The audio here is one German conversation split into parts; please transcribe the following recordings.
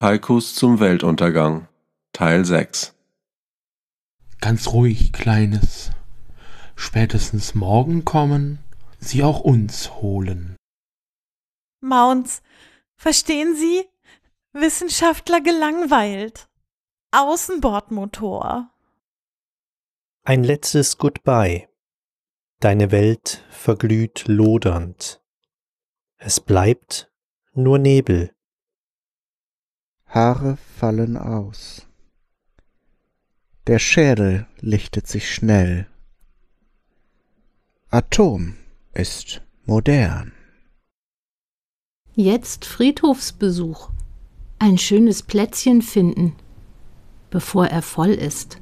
Haikus zum Weltuntergang Teil 6 Ganz ruhig, Kleines. Spätestens morgen kommen sie auch uns holen. Mounts, verstehen Sie? Wissenschaftler gelangweilt. Außenbordmotor. Ein letztes Goodbye. Deine Welt verglüht lodernd. Es bleibt nur Nebel. Haare fallen aus. Der Schädel lichtet sich schnell. Atom ist modern. Jetzt Friedhofsbesuch. Ein schönes Plätzchen finden, bevor er voll ist.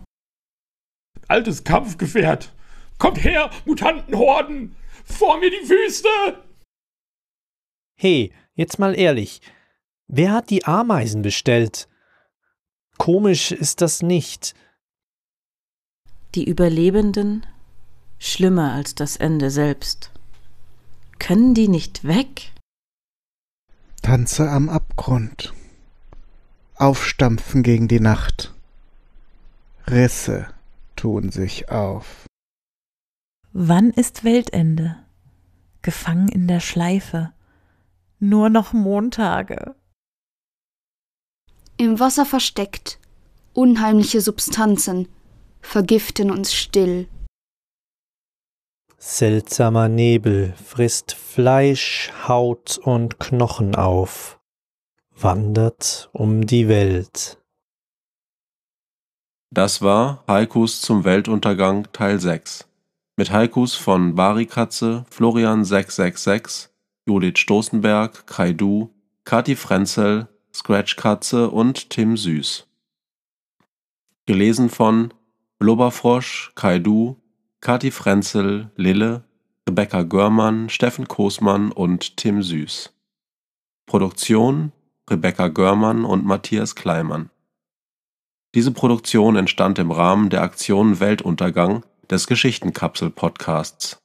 Altes Kampfgefährt. Kommt her, Mutantenhorden! Vor mir die Wüste! Hey, jetzt mal ehrlich. Wer hat die Ameisen bestellt? Komisch ist das nicht. Die Überlebenden schlimmer als das Ende selbst. Können die nicht weg? Tanze am Abgrund. Aufstampfen gegen die Nacht. Risse tun sich auf. Wann ist Weltende? Gefangen in der Schleife. Nur noch Montage. Im Wasser versteckt, unheimliche Substanzen vergiften uns still. Seltsamer Nebel frisst Fleisch, Haut und Knochen auf, wandert um die Welt. Das war Haikus zum Weltuntergang Teil 6 mit Haikus von Barikatze, Florian 666, Judith Stoßenberg, Kaidu, Kati Frenzel, Scratchkatze und Tim Süß. Gelesen von Blubberfrosch, Kaidu, Kati Frenzel, Lille, Rebecca Görmann, Steffen Kosmann und Tim Süß. Produktion Rebecca Görmann und Matthias Kleimann. Diese Produktion entstand im Rahmen der Aktion Weltuntergang des Geschichtenkapsel-Podcasts.